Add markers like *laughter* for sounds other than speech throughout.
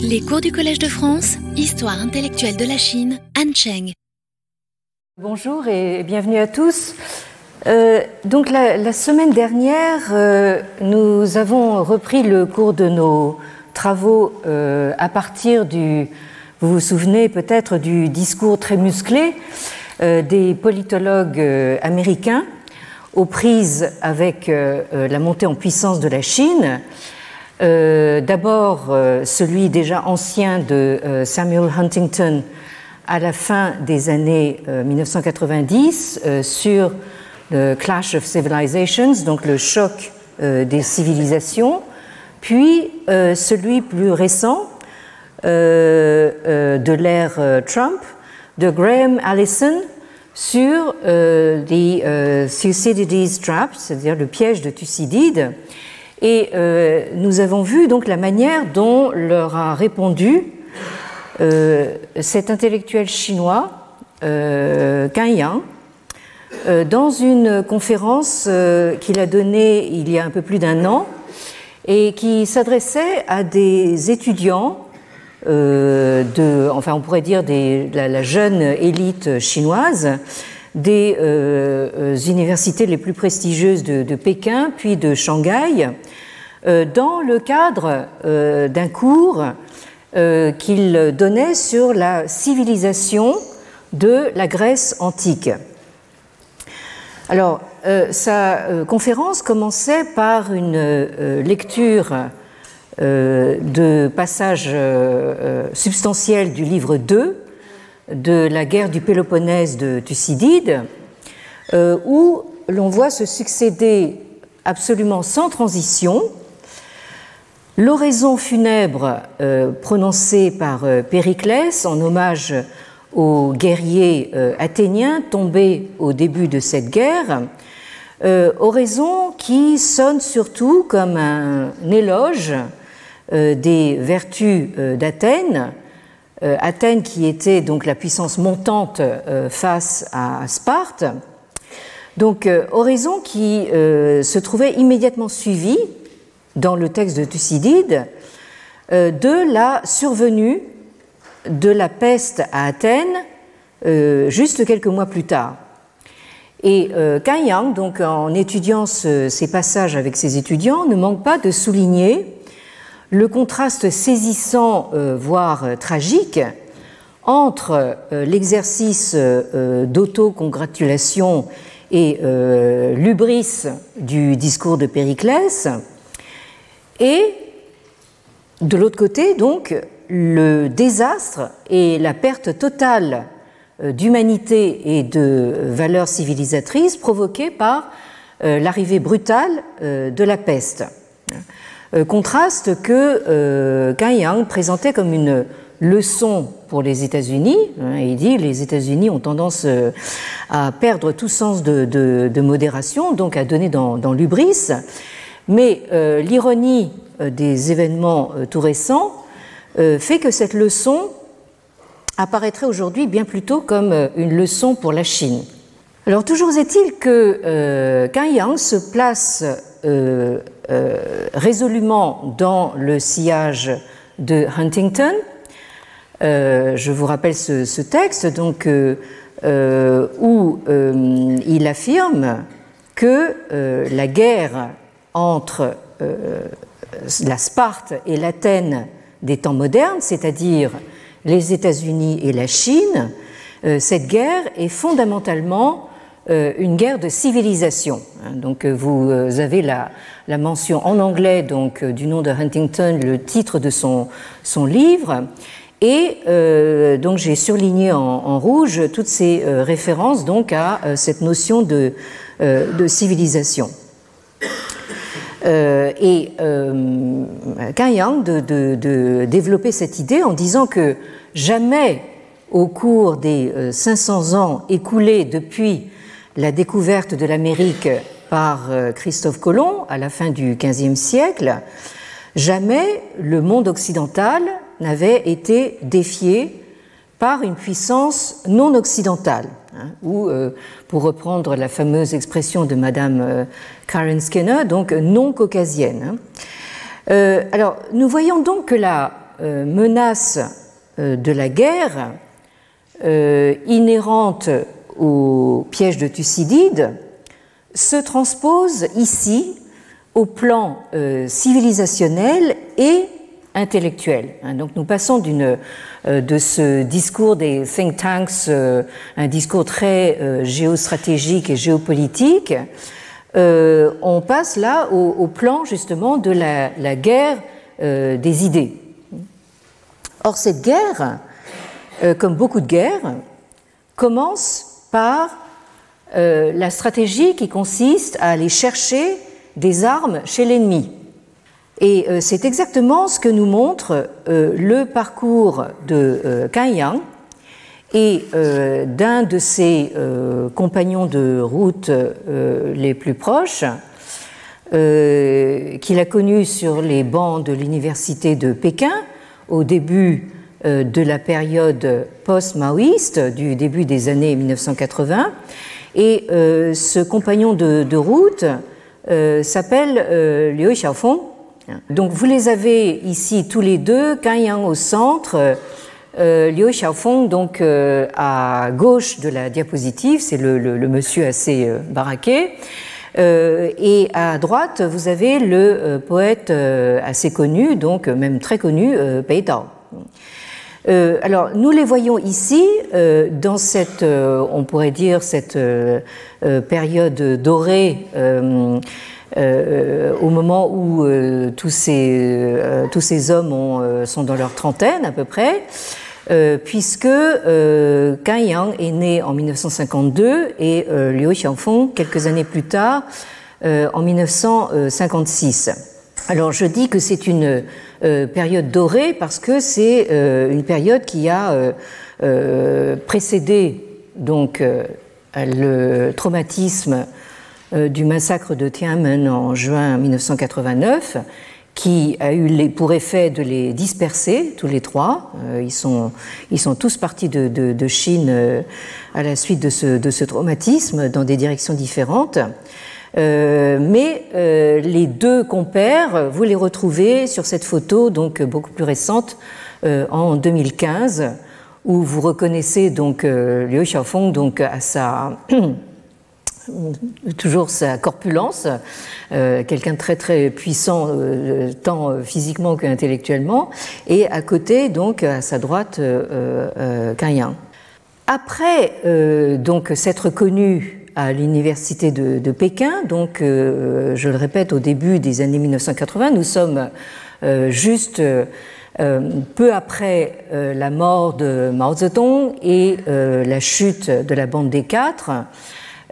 Les cours du Collège de France, Histoire intellectuelle de la Chine, Han Cheng. Bonjour et bienvenue à tous. Euh, donc la, semaine dernière, euh, nous avons repris le cours de nos travaux euh, à partir du, vous vous souvenez peut-être du discours très musclé des politologues américains aux prises avec la montée en puissance de la Chine euh, d'abord, euh, celui déjà ancien de euh, Samuel Huntington à la fin des années 1990 sur le Clash of Civilizations, donc le choc des civilisations, puis celui plus récent de l'ère Trump de Graham Allison sur les Thucydides Trap, c'est-à-dire le piège de Thucydide, et euh, nous avons vu donc la manière dont leur a répondu euh, cet intellectuel chinois, euh, Yang, euh, dans une conférence qu'il a donnée il y a un peu plus d'un an et qui s'adressait à des étudiants de, enfin on pourrait dire la jeune élite chinoise des euh, euh, universités les plus prestigieuses de, Pékin, puis de Shanghai, euh, dans le cadre d'un cours qu'il donnait sur la civilisation de la Grèce antique. Alors, sa conférence commençait par une lecture de passages substantiels du livre 2 de la guerre du Péloponnèse de Thucydide, euh, où l'on voit se succéder absolument sans transition l'oraison funèbre euh, prononcée par euh, Périclès en hommage aux guerriers athéniens tombés au début de cette guerre, oraison qui sonne surtout comme un éloge des vertus d'Athènes, Athènes qui était donc la puissance montante euh, face à Sparte. Donc euh, Horizon qui se trouvait immédiatement suivi dans le texte de Thucydide de la survenue de la peste à Athènes juste quelques mois plus tard. Et Yang, donc en étudiant ces passages avec ses étudiants, ne manque pas de souligner le contraste saisissant, euh, voire euh, tragique, entre euh, l'exercice d'autocongratulation et l'ubris du discours de Périclès, et de l'autre côté, donc, le désastre et la perte totale d'humanité et de valeurs civilisatrices provoquées par l'arrivée brutale de la peste. Euh, contraste que euh, Yang présentait comme une leçon pour les États-Unis. Hein, il dit les États-Unis ont tendance euh, à perdre tout sens de, modération, donc à donner dans, l'ubris. Mais l'ironie des événements tout récents fait que cette leçon apparaîtrait aujourd'hui bien plutôt comme une leçon pour la Chine. Alors toujours est-il que euh, Yang se place euh, résolument dans le sillage de Huntington. Euh, je vous rappelle ce, texte donc, euh, où il affirme que la guerre entre la Sparte et l'Athène des temps modernes, c'est-à-dire les États-Unis et la Chine, cette guerre est fondamentalement une guerre de civilisation. Hein, donc vous avez la, la mention en anglais donc euh, du nom de Huntington, le titre de son, son livre. Et euh, donc j'ai surligné en, rouge toutes ces euh, références donc à cette notion de, de civilisation. et Yang de, de, de, développer cette idée en disant que jamais au cours des 500 ans écoulés depuis la découverte de l'Amérique par euh, Christophe Colomb à la fin du XVe siècle, jamais le monde occidental n'avait été défié par une puissance non occidentale, hein, ou, euh, pour reprendre la fameuse expression de Madame euh, Karen Skinner, donc non caucasienne. Hein. alors, nous voyons donc que la menace de la guerre inhérente au piège de Thucydide se transpose ici au plan civilisationnel et intellectuel. Hein. Donc nous passons euh, de ce discours des think tanks, euh, un discours très euh, géostratégique et géopolitique, on passe là au, plan justement de la, guerre des idées. Or cette guerre, comme beaucoup de guerres, commence par la stratégie qui consiste à aller chercher des armes chez l'ennemi. Et euh, c'est exactement ce que nous montre euh, le parcours de euh, Yang et d'un de ses compagnons de route les plus proches, qu'il a connu sur les bancs de l'université de Pékin au début de la période post-maoïste, du début des années 1980. Et ce compagnon de, route s'appelle Liu Xiaofeng donc vous les avez ici tous les deux, Kan Yang au centre, euh, Liu Xiaofeng donc euh, à gauche de la diapositive, c'est le, monsieur assez euh, baraqué. et à droite, vous avez le poète assez connu, donc même très connu, Pei Dao. alors, nous les voyons ici dans cette, on pourrait dire, cette période dorée euh, au moment où euh, tous, ces, euh, tous ces hommes sont dans leur trentaine à peu près, puisque Kan Yang est né en 1952 et Liu Xiaofeng quelques années plus tard, en 1956. Alors je dis que c'est une période dorée parce que c'est une période qui a précédé donc le traumatisme euh, du massacre de Tiananmen en juin 1989, qui a eu pour effet de les disperser, tous les trois. Euh, ils, sont, ils sont tous partis de, Chine euh, à la suite de ce, de ce, traumatisme dans des directions différentes. Mais les deux compères, vous les retrouvez sur cette photo, donc beaucoup plus récente, en 2015, où vous reconnaissez donc Liu Xiaofeng donc à sa *clears throat* toujours sa corpulence, euh, quelqu'un de très très puissant euh, tant euh, physiquement qu'intellectuellement, et à côté donc à sa droite euh, Après donc s'être connu à l'université de, Pékin, donc je le répète au début des années 1980, nous sommes juste peu après la mort de Mao Zedong et la chute de la bande des quatre.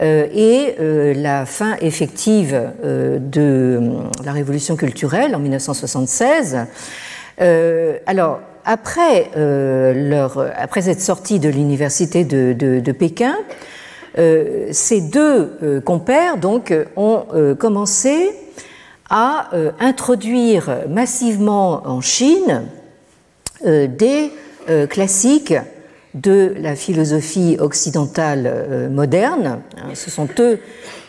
Euh, et euh, la fin effective euh, de la révolution culturelle en 1976. alors, après, leur, après cette sortie de l'université de, Pékin, ces deux compères donc, ont commencé à introduire massivement en Chine des classiques de la philosophie occidentale euh, moderne. Hein, ce sont eux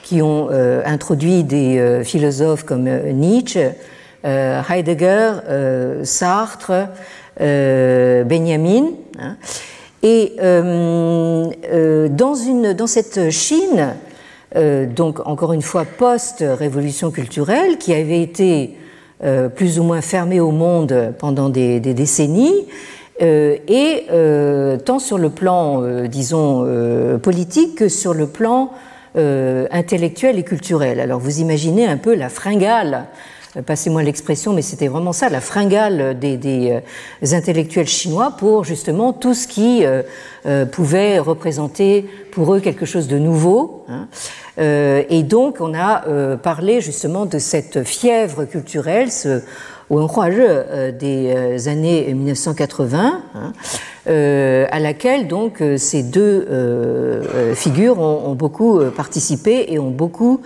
qui ont euh, introduit des euh, philosophes comme Nietzsche, Heidegger, Sartre, Benjamin. Et dans, une, dans cette Chine, donc encore une fois post-révolution culturelle, qui avait été plus ou moins fermée au monde pendant des, des décennies, euh, et euh, tant sur le plan, euh, disons, politique que sur le plan intellectuel et culturel. Alors vous imaginez un peu la fringale passez-moi l'expression, mais c'était vraiment ça, la fringale des, intellectuels chinois pour justement tout ce qui pouvait représenter pour eux quelque chose de nouveau. Hein. et donc on a parlé justement de cette fièvre culturelle, ce euh, des euh, années 1980, hein, euh, à laquelle donc ces deux figures ont, beaucoup participé et ont beaucoup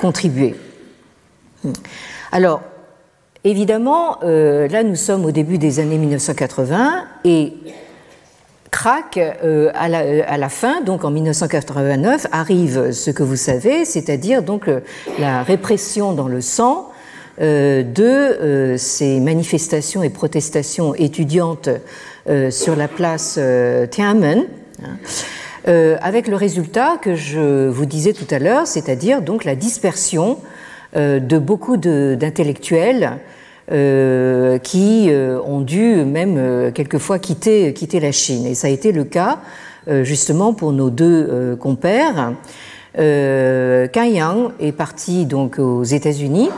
contribué. Alors, évidemment, là nous sommes au début des années 1980 et crac, à, la, à, la, fin, donc en 1989, arrive ce que vous savez, c'est-à-dire donc la répression dans le sang de ces manifestations et protestations étudiantes sur la place Tiananmen. Hein, avec le résultat que je vous disais tout à l'heure, c'est-à-dire donc la dispersion de beaucoup d'intellectuels qui ont dû même quelquefois quitter, quitter la Chine. Et ça a été le cas justement pour nos deux compères. Euh, Yang est parti donc aux États-Unis,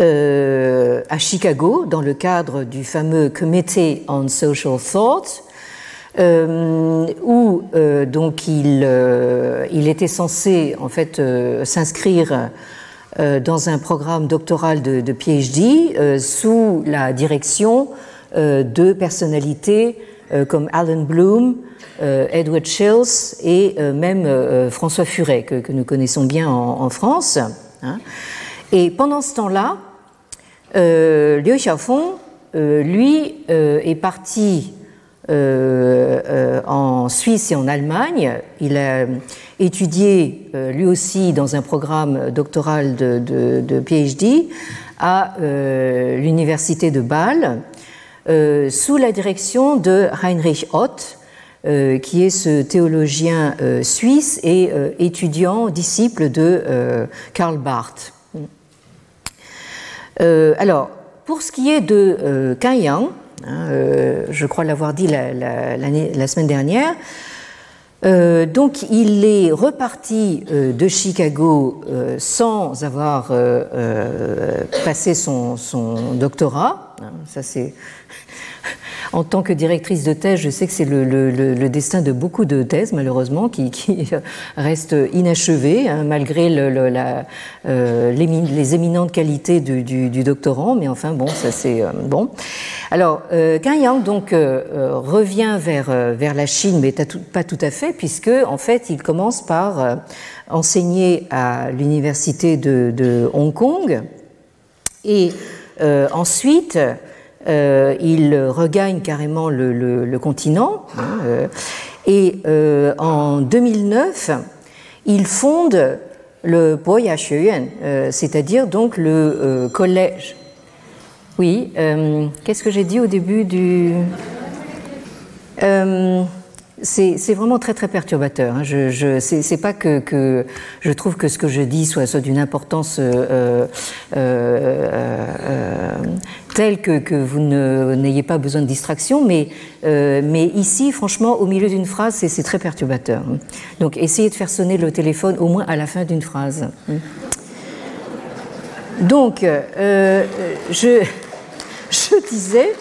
euh, à Chicago, dans le cadre du fameux Committee on Social Thought, euh, où euh, donc il, il, était censé en fait s'inscrire dans un programme doctoral de, PhD sous la direction de personnalités comme Alan Bloom, euh, Edward Shills et euh, même euh, François Furet, que, nous connaissons bien en, France. Hein. Et pendant ce temps-là, Liu Xiaofeng, lui, est parti en Suisse et en Allemagne. Il a étudié lui aussi dans un programme doctoral de, PhD à l'université de Bâle, sous la direction de Heinrich Ott, euh, qui est ce théologien euh, suisse et euh, étudiant, disciple de Karl Barth. alors, pour ce qui est de Kanyang, hein, je crois l'avoir dit la, semaine dernière, donc il est reparti de Chicago sans avoir passé son, son doctorat. Hein, ça c'est *laughs* en tant que directrice de thèse, je sais que c'est le, destin de beaucoup de thèses, malheureusement, qui, *laughs* restent inachevées, hein, malgré euh, les, éminentes qualités du, doctorant. Mais enfin, bon, ça c'est euh, bon. Alors, euh, Yang donc euh, revient vers, la Chine, mais pas tout à fait, puisque en fait, il commence par enseigner à l'université de, Hong Kong et ensuite euh, il regagne carrément le, continent. Hein, euh, et euh, en 2009, il fonde le Boya Xueyuan, c'est-à-dire donc le collège. Oui, qu'est-ce que j'ai dit au début du c'est vraiment très très perturbateur. Hein. Je, je c'est pas que, je trouve que ce que je dis soit, d'une importance telle que, que vous n'ayez pas besoin de distraction, mais, euh, mais ici, franchement, au milieu d'une phrase, c'est très perturbateur. Donc, essayez de faire sonner le téléphone au moins à la fin d'une phrase. Donc, euh, je, je disais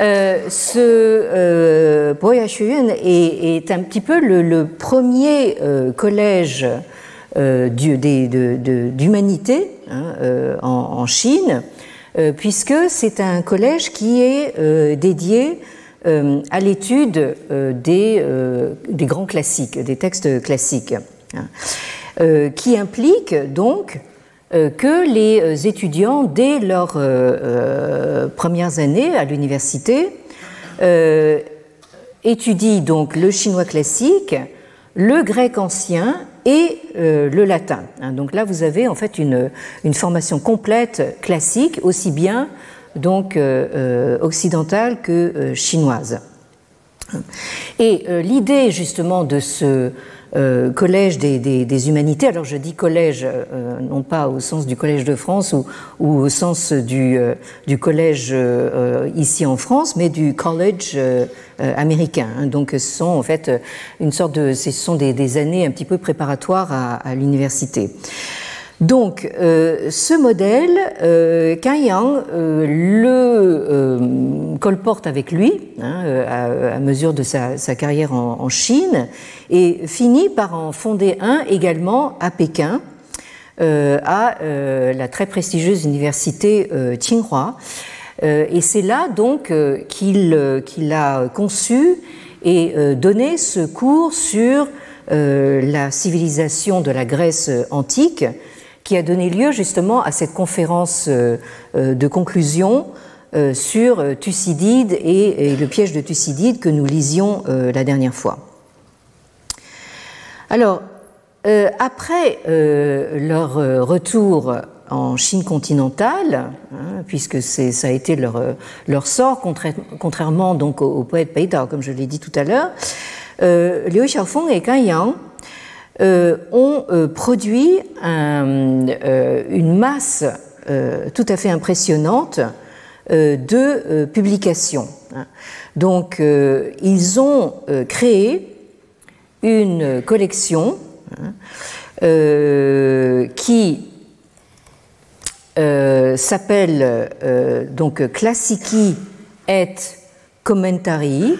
euh, ce euh, est, un petit peu le, premier collège d'humanité en, Chine, puisque c'est un collège qui est dédié à l'étude des, grands classiques, des textes classiques, hein, qui implique donc euh, que les euh, étudiants, dès leurs euh, premières années à l'université, étudient donc le chinois classique, le grec ancien et le latin. Hein, donc là, vous avez en fait une, une formation complète classique, aussi bien donc occidentale que chinoise. Et l'idée justement de ce euh, collège des, humanités. Alors je dis collège, euh, non pas au sens du collège de France ou, au sens du, euh, du collège ici en France, mais du college américain. Hein. Donc ce sont en fait une sorte de, ce sont des, années un petit peu préparatoires à, à l'université. Donc, euh, ce modèle, euh, Yang euh, le euh, colporte avec lui hein, à, mesure de sa, carrière en, Chine et finit par en fonder un également à Pékin, à la très prestigieuse université Tsinghua. et c'est là donc qu'il a conçu et donné ce cours sur la civilisation de la Grèce antique qui a donné lieu justement à cette conférence euh, euh, de conclusion euh, sur Thucydide et le piège de Thucydide que nous lisions la dernière fois. Alors, après leur retour en Chine continentale, hein, puisque ça a été leur, leur sort, contrairement donc au, poète Pei Dao, comme je l'ai dit tout à l'heure, Liu Xiaofeng et Gan Yang ont produit une masse tout à fait impressionnante de publications. Donc, ils ont créé une collection euh, qui euh, s'appelle euh, donc Classici et Commentari,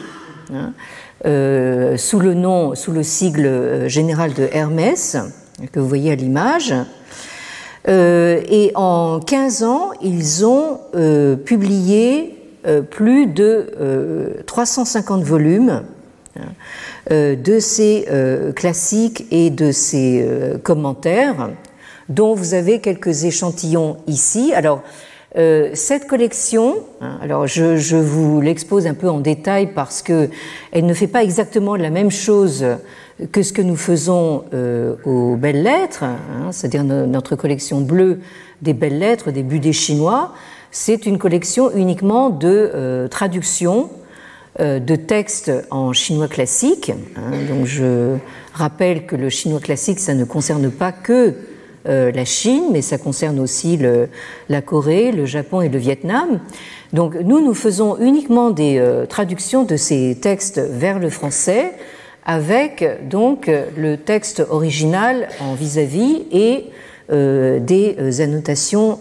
hein, sous le nom, sous le sigle général de Hermès, que vous voyez à l'image. et en 15 ans, ils ont publié plus de 350 volumes hein, euh, de ces euh, classiques et de ces euh, commentaires, dont vous avez quelques échantillons ici. Cette collection, hein, alors je, vous l'expose un peu en détail parce que elle ne fait pas exactement la même chose que ce que nous faisons aux belles lettres, hein, c'est-à-dire notre collection bleue des belles lettres, des budets chinois. C'est une collection uniquement de traductions euh, de textes en chinois classique. Hein. donc je rappelle que le chinois classique, ça ne concerne pas que euh, la Chine, mais ça concerne aussi la Corée, le Japon et le Vietnam. Donc nous, nous faisons uniquement des euh, traductions de ces textes vers le français avec donc le texte original en vis-à-vis et des annotations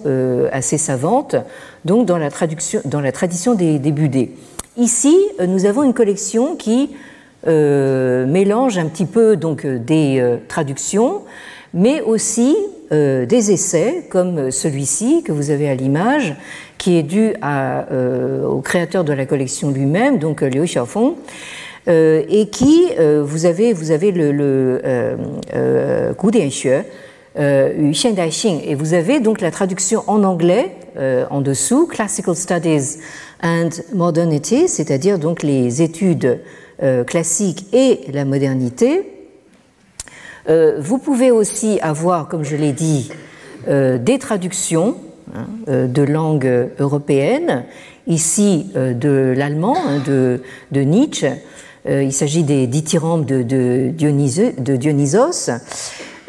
assez savantes, donc dans la, traduction, dans la tradition des, des Budets. Ici, euh, nous avons une collection qui euh, mélange un petit peu donc euh, des traductions, mais aussi des essais comme celui-ci que vous avez à l'image, qui est dû au créateur de la collection lui-même, donc Liu Xiaofeng. et qui, vous avez, vous avez le, le euh, et vous avez donc la traduction en anglais en dessous, Classical Studies and Modernity, c'est-à-dire donc les études euh, classiques et la modernité. Euh, vous pouvez aussi avoir, comme je l'ai dit, euh, des traductions hein, de langues européennes, ici de l'allemand, hein, de, Nietzsche. il s'agit des dithyrambes de, de, Dionysos,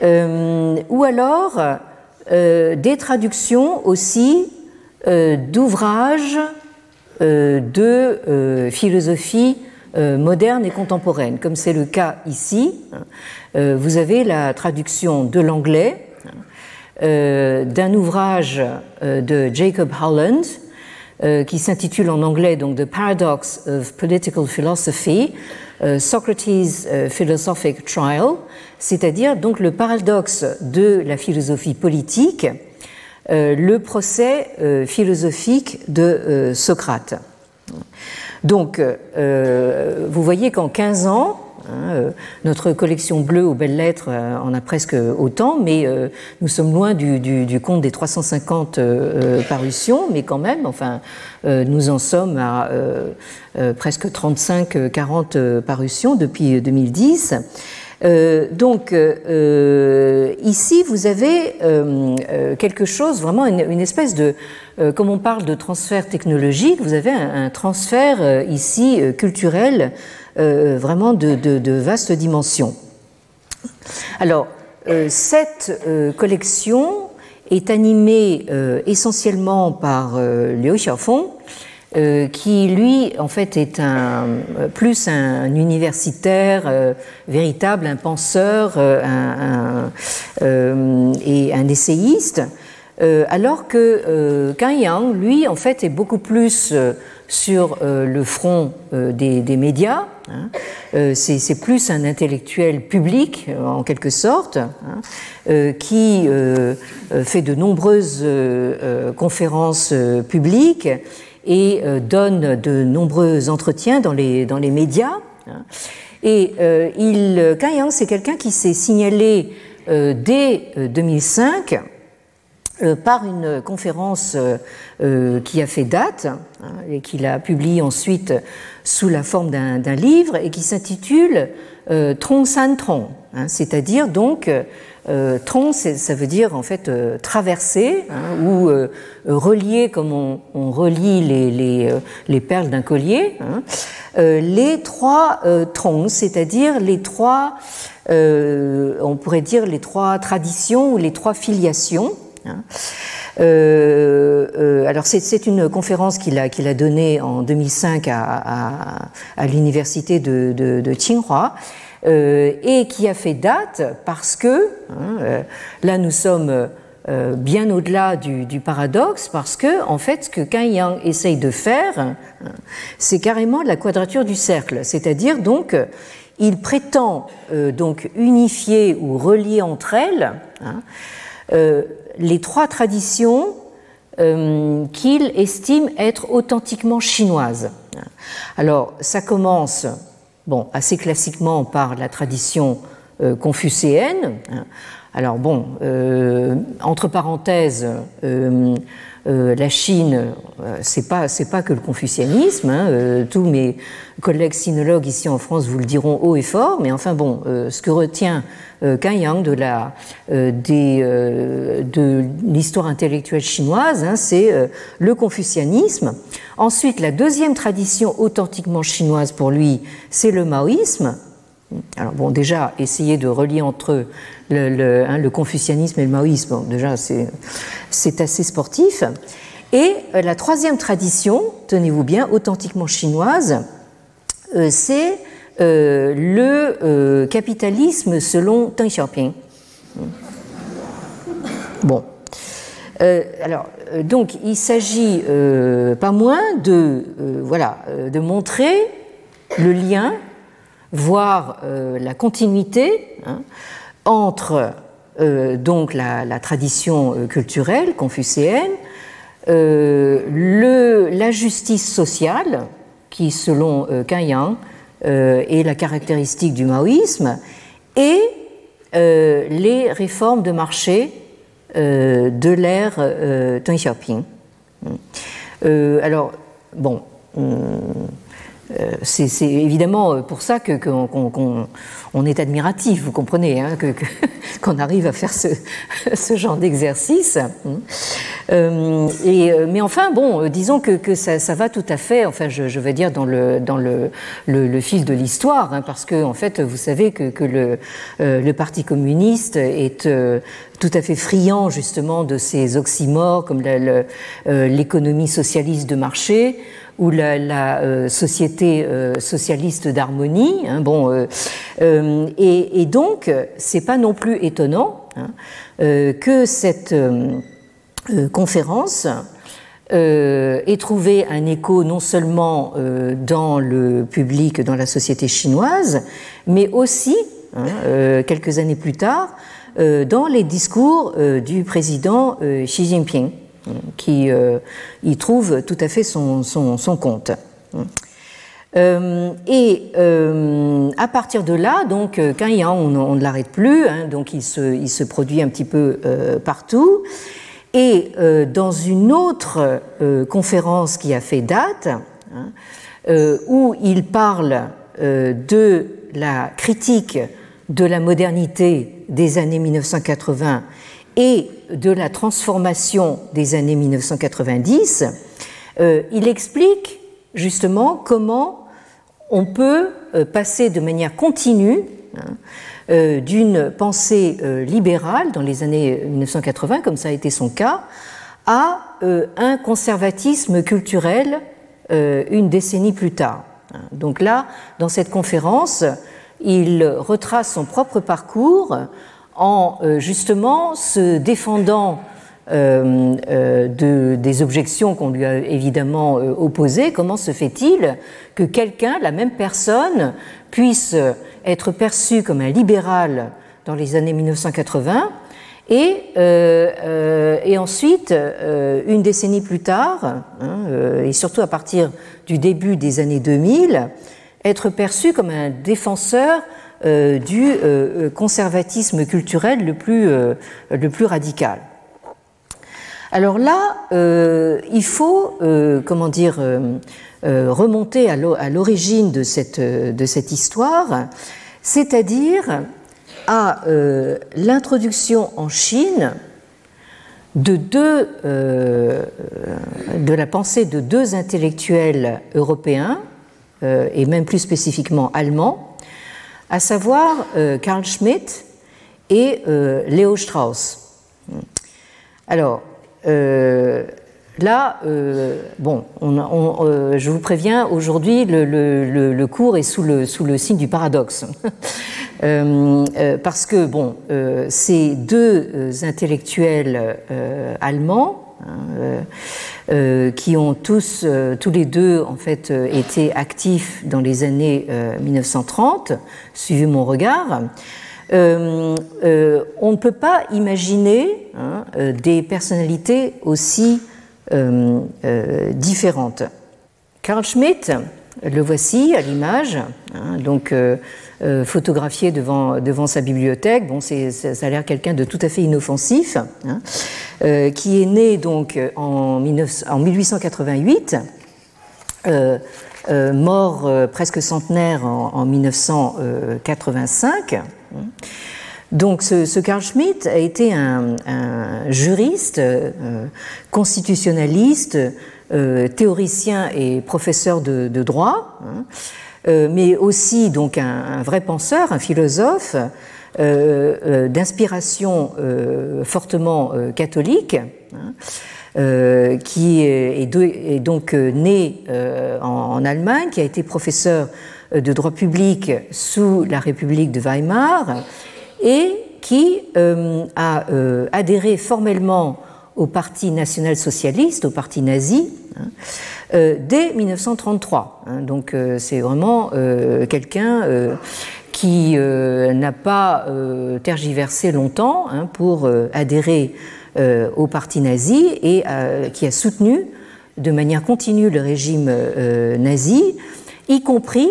ou alors des traductions aussi d'ouvrages euh, de euh, philosophie euh, moderne et contemporaine, comme c'est le cas ici. Hein. Vous avez la traduction de l'anglais hein, d'un ouvrage de Jacob Holland qui s'intitule en anglais donc The Paradox of Political Philosophy, Socrates Philosophic Trial, c'est-à-dire donc le paradoxe de la philosophie politique euh, le procès euh, philosophique de euh, Socrate. Donc, vous voyez qu'en 15 ans, hein, notre collection bleue aux belles lettres en a presque autant, mais nous sommes loin du, compte des 350 parutions, mais quand même, enfin, nous en sommes à presque 35-40 parutions depuis 2010. Euh, donc euh, ici, vous avez euh, quelque chose, vraiment une, espèce de, comme on parle de transfert technologique, vous avez un, transfert ici culturel vraiment de, de, vastes dimensions. Alors, cette collection est animée essentiellement par Liu Xiaofeng, euh, qui lui, en fait, est plus un, universitaire euh, véritable, un penseur et un essayiste, euh, alors que Kang Yang, lui, en fait, est beaucoup plus sur le front des, des, médias. Hein. C'est plus un intellectuel public, en quelque sorte, hein, qui fait de nombreuses conférences publiques et euh, donne de nombreux entretiens dans les, dans les médias. Hein. Et euh, il, Yang, c'est quelqu'un qui s'est signalé euh, dès 2005 par une conférence qui a fait date hein, et qu'il a publiée ensuite sous la forme d'un livre et qui s'intitule Tron San Tron, hein, c'est-à-dire donc euh, tron, ça veut dire en fait euh, traverser hein, ou euh, relier comme on, relie les, perles d'un collier, hein. les trois troncs, c'est-à-dire les trois, on pourrait dire les trois traditions ou les trois filiations. Hein. alors c'est une conférence qu'il a, qu'il a donnée en 2005 à, l'université de, de, Tsinghua euh, et qui a fait date parce que, hein, euh, là nous sommes euh, bien au-delà du, paradoxe, parce que, en fait, ce que Kan Yang essaye de faire, hein, c'est carrément la quadrature du cercle, c'est-à-dire donc, il prétend donc unifier ou relier entre elles les trois traditions qu'il estime être authentiquement chinoises. Alors, ça commence assez classiquement par la tradition euh, confucéenne. Hein. Alors bon, euh, entre parenthèses, euh, la Chine, c'est pas c'est pas que le confucianisme. Hein, tous mes collègues sinologues ici en France vous le diront haut et fort. Mais enfin bon, ce que retient Kan Yang de la des, de l'histoire intellectuelle chinoise, hein, c'est le confucianisme. Ensuite, la deuxième tradition authentiquement chinoise pour lui, c'est le maoïsme. Alors bon, déjà, essayer de relier entre eux le, hein, confucianisme et le maoïsme, déjà, c'est assez sportif. Et euh, la troisième tradition, tenez-vous bien, authentiquement chinoise, euh, c'est euh, le capitalisme selon Deng Xiaoping. Bon. alors, donc il s'agit pas moins de, voilà, de montrer le lien, voire la continuité hein, entre donc la, tradition culturelle confucéenne, la justice sociale, qui selon Kan Yang est la caractéristique du maoïsme, et les réformes de marché euh, de l'ère euh, Deng Xiaoping. Euh, alors, bon, c'est évidemment pour ça qu'on on est admiratif, vous comprenez, hein, *laughs* qu'on arrive à faire ce, *laughs* ce genre d'exercice. Euh, et, euh, mais enfin, bon, euh, disons que, que ça, ça, va tout à fait, enfin, je, je vais dire, dans le, dans le, le fil de l'histoire, hein, parce que, en fait, vous savez que, que le, le Parti communiste est tout à fait friand, justement, de ces oxymores comme l'économie socialiste de marché ou la, la société socialiste d'harmonie. Hein, bon, et, et, donc, c'est pas non plus étonnant hein, que cette euh, conférence euh, et trouvé un écho non seulement euh, dans le public, dans la société chinoise, mais aussi, hein, quelques années plus tard, dans les discours du président Xi Jinping, qui y trouve tout à fait son, compte. et à partir de là, donc, quand on, ne l'arrête plus, hein, donc il se, produit un petit peu partout. Et euh, dans une autre euh, conférence qui a fait date, hein, euh, où il parle de la critique de la modernité des années 1980 et de la transformation des années 1990, il explique justement comment on peut passer de manière continue hein, euh, d'une pensée euh, libérale dans les années 1980, comme ça a été son cas, à euh, un conservatisme culturel une décennie plus tard. Donc là, dans cette conférence, il retrace son propre parcours en justement se défendant de, des objections qu'on lui a évidemment opposées. Comment se fait-il que quelqu'un, la même personne, puisse être perçu comme un libéral dans les années 1980 et, euh, euh, et ensuite, euh, une décennie plus tard, hein, et surtout à partir du début des années 2000, être perçu comme un défenseur du conservatisme culturel le plus, radical. Alors là, il faut, comment dire, remonter à l'origine de cette, histoire, c'est-à-dire à l'introduction en Chine de la pensée de deux intellectuels européens, et même plus spécifiquement allemands, à savoir euh, Carl Schmitt et euh, Léo Strauss. Alors, euh, là, bon, je vous préviens, aujourd'hui, le, cours est sous le, sous le signe du paradoxe. *laughs* parce que, bon, ces deux intellectuels allemands, Hein, euh, qui ont tous, euh, tous les deux, en fait, euh, été actifs dans les années 1930, suivez mon regard. on ne peut pas imaginer hein, des personnalités aussi différentes. Carl Schmitt, le voici à l'image, hein, donc euh, photographié devant, devant sa bibliothèque. Bon, ça, ça a l'air quelqu'un de tout à fait inoffensif, hein, euh, qui est né donc en, 1888. Euh, mort presque centenaire en, 1985. Donc ce, Carl Schmitt a été un, juriste, constitutionnaliste, théoricien et professeur de, droit. Hein. Euh, mais aussi donc un, vrai penseur, un philosophe euh, euh, d'inspiration fortement catholique. Hein, qui est, donc né en, Allemagne, qui a été professeur de droit public sous la République de Weimar et qui a adhéré formellement au Parti national-socialiste, au Parti nazi, hein, euh, dès 1933. Hein. donc euh, c'est vraiment euh, quelqu'un qui n'a pas tergiversé longtemps hein, pour adhérer au parti nazi et qui a soutenu de manière continue le régime nazi, y compris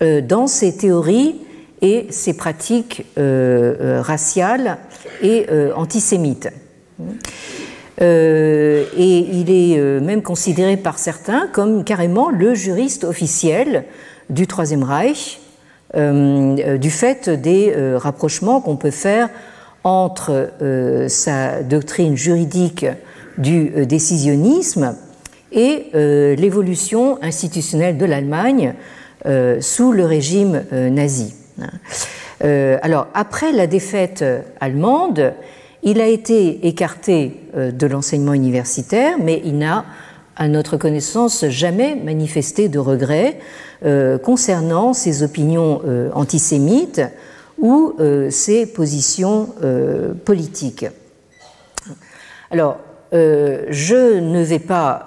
dans ses théories et ses pratiques raciales et antisémites. Euh, et il est euh, même considéré par certains comme carrément le juriste officiel du Troisième Reich, euh, du fait des rapprochements qu'on peut faire entre sa doctrine juridique du décisionnisme et l'évolution institutionnelle de l'Allemagne sous le régime nazi. alors, après la défaite allemande, il a été écarté euh, de l'enseignement universitaire, mais il n'a, à notre connaissance, jamais manifesté de regret euh, concernant ses opinions euh, antisémites ou ses positions politiques. Alors, je ne vais pas,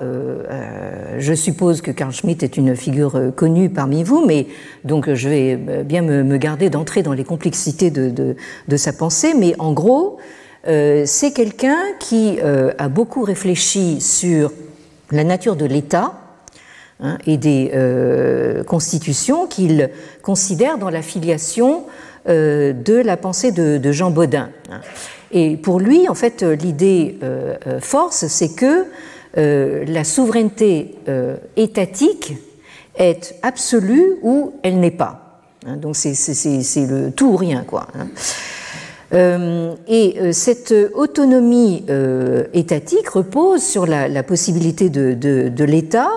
je suppose que Carl Schmitt est une figure connue parmi vous, mais donc je vais bien me, garder d'entrer dans les complexités de, sa pensée, mais en gros, c'est quelqu'un qui euh, a beaucoup réfléchi sur la nature de l'État hein, et des euh, constitutions qu'il considère dans la filiation de la pensée de, Jean Baudin. Hein. Et pour lui, en fait, l'idée force, c'est que la souveraineté étatique est absolue ou elle n'est pas. Hein. donc c'est le tout ou rien, quoi. Euh, et euh, cette autonomie euh, étatique repose sur la, possibilité de, l'État,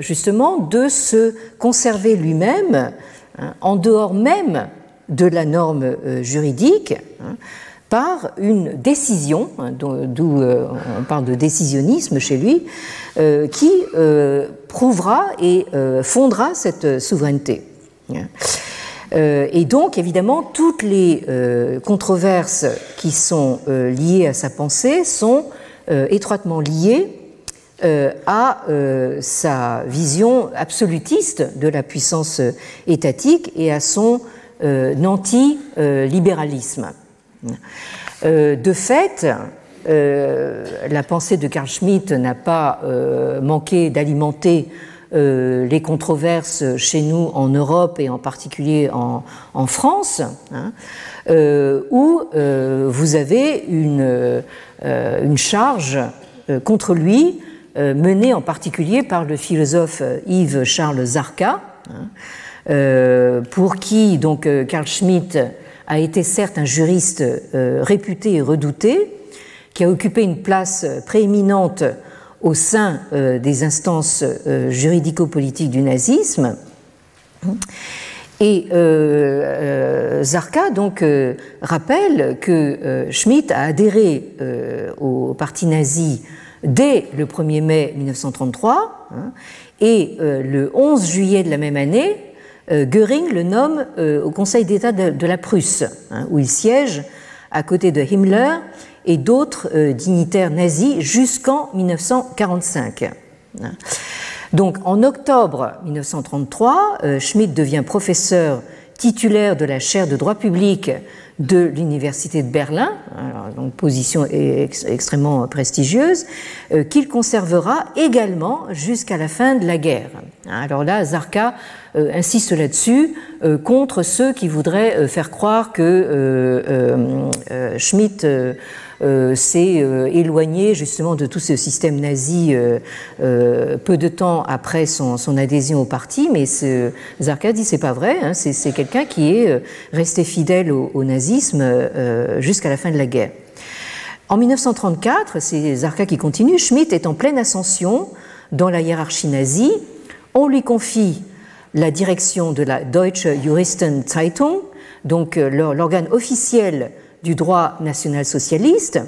justement, de se conserver lui-même hein, en dehors même de la norme juridique. Hein, par une décision, hein, d'où on parle de décisionnisme chez lui, qui prouvera et fondera cette souveraineté. Euh, et donc, évidemment, toutes les euh, controverses qui sont euh, liées à sa pensée sont étroitement liées à sa vision absolutiste de la puissance étatique et à son anti-libéralisme. De fait, la pensée de Carl Schmitt n'a pas manqué d'alimenter les controverses chez nous en Europe et en particulier en, France, hein, où vous avez une, charge contre lui menée en particulier par le philosophe Yves Charles Zarka, hein, pour qui donc Carl Schmitt a été certes un juriste réputé et redouté, qui a occupé une place prééminente au sein euh, des instances euh, juridico-politiques du nazisme. Et euh, Zarka donc rappelle que Schmitt a adhéré au parti nazi dès le 1er mai 1933 hein, et le 11 juillet de la même année, Göring le nomme au Conseil d'État de, la Prusse, hein, où il siège à côté de Himmler et d'autres euh, dignitaires nazis jusqu'en 1945. Donc en octobre 1933, euh, Schmidt devient professeur titulaire de la chaire de droit public de l'Université de Berlin, position extrêmement prestigieuse, euh, qu'il conservera également jusqu'à la fin de la guerre. Alors là, Zarka insiste là-dessus contre ceux qui voudraient faire croire que Schmitt euh, s'est euh, éloigné justement de tout ce système nazi euh, peu de temps après son, adhésion au parti, mais ce, Zarka dit c'est pas vrai, hein, c'est quelqu'un qui est resté fidèle au, nazisme jusqu'à la fin de la guerre. En 1934, c'est Zarka qui continue, Schmitt est en pleine ascension dans la hiérarchie nazie. On lui confie la direction de la Deutsche Juristen Zeitung, donc l'organe officiel du droit national-socialiste,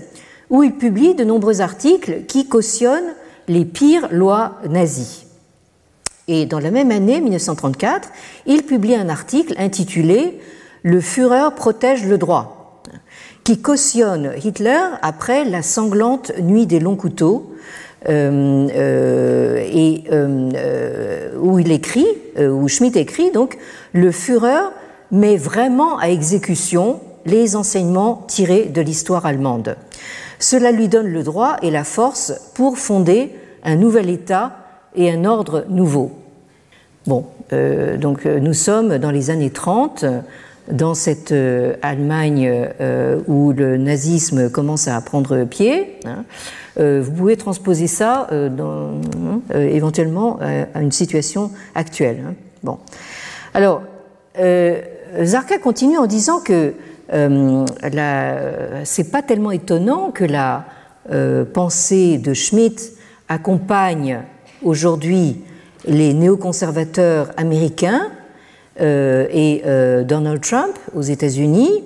où il publie de nombreux articles qui cautionnent les pires lois nazies. Et dans la même année, 1934, il publie un article intitulé Le Führer protège le droit, qui cautionne Hitler après la sanglante nuit des longs couteaux, euh, euh, et euh, où il écrit, où Schmitt écrit donc, le Führer met vraiment à exécution les enseignements tirés de l'histoire allemande. Cela lui donne le droit et la force pour fonder un nouvel État et un ordre nouveau. Bon, euh, donc euh, nous sommes dans les années 30, dans cette euh, Allemagne où le nazisme commence à prendre pied. Hein. vous pouvez transposer ça éventuellement à une situation actuelle. Hein. Bon, alors Zarka continue en disant que euh, c'est pas tellement étonnant que la euh, pensée de Schmitt accompagne aujourd'hui les néoconservateurs américains euh, et Donald Trump aux États-Unis,